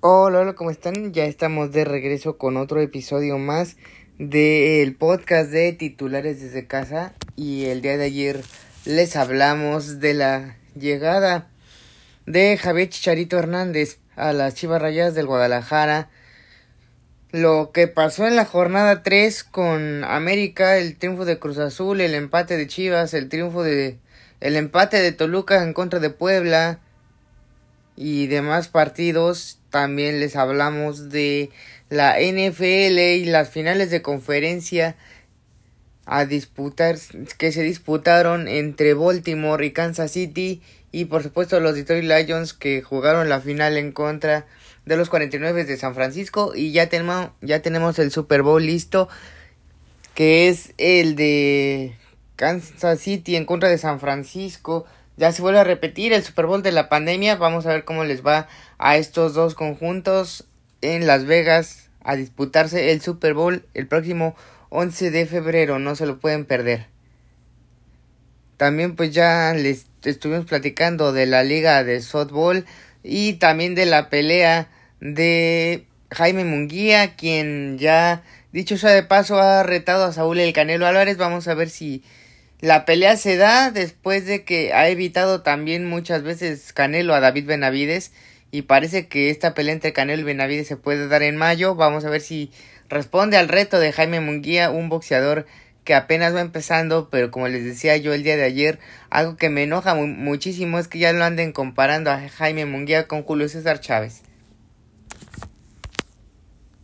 Hola, hola, ¿cómo están? Ya estamos de regreso con otro episodio más del podcast de titulares desde casa y el día de ayer les hablamos de la llegada de Javier Chicharito Hernández a las Chivas Rayadas del Guadalajara. Lo que pasó en la jornada 3 con América, el triunfo de Cruz Azul, el empate de Chivas, el triunfo de el empate de Toluca en contra de Puebla y demás partidos también les hablamos de la NFL y las finales de conferencia a disputar que se disputaron entre Baltimore y Kansas City y por supuesto los Detroit Lions que jugaron la final en contra de los 49 de San Francisco. Y ya tenemos ya tenemos el Super Bowl listo que es el de Kansas City en contra de San Francisco ya se vuelve a repetir el Super Bowl de la pandemia. Vamos a ver cómo les va a estos dos conjuntos en Las Vegas a disputarse el Super Bowl el próximo 11 de febrero. No se lo pueden perder. También pues ya les estuvimos platicando de la liga de softball y también de la pelea de Jaime Munguía, quien ya dicho sea de paso ha retado a Saúl el Canelo Álvarez. Vamos a ver si la pelea se da después de que ha evitado también muchas veces Canelo a David Benavides y parece que esta pelea entre Canelo y Benavides se puede dar en mayo. Vamos a ver si responde al reto de Jaime Munguía, un boxeador que apenas va empezando, pero como les decía yo el día de ayer, algo que me enoja muchísimo es que ya lo anden comparando a Jaime Munguía con Julio César Chávez.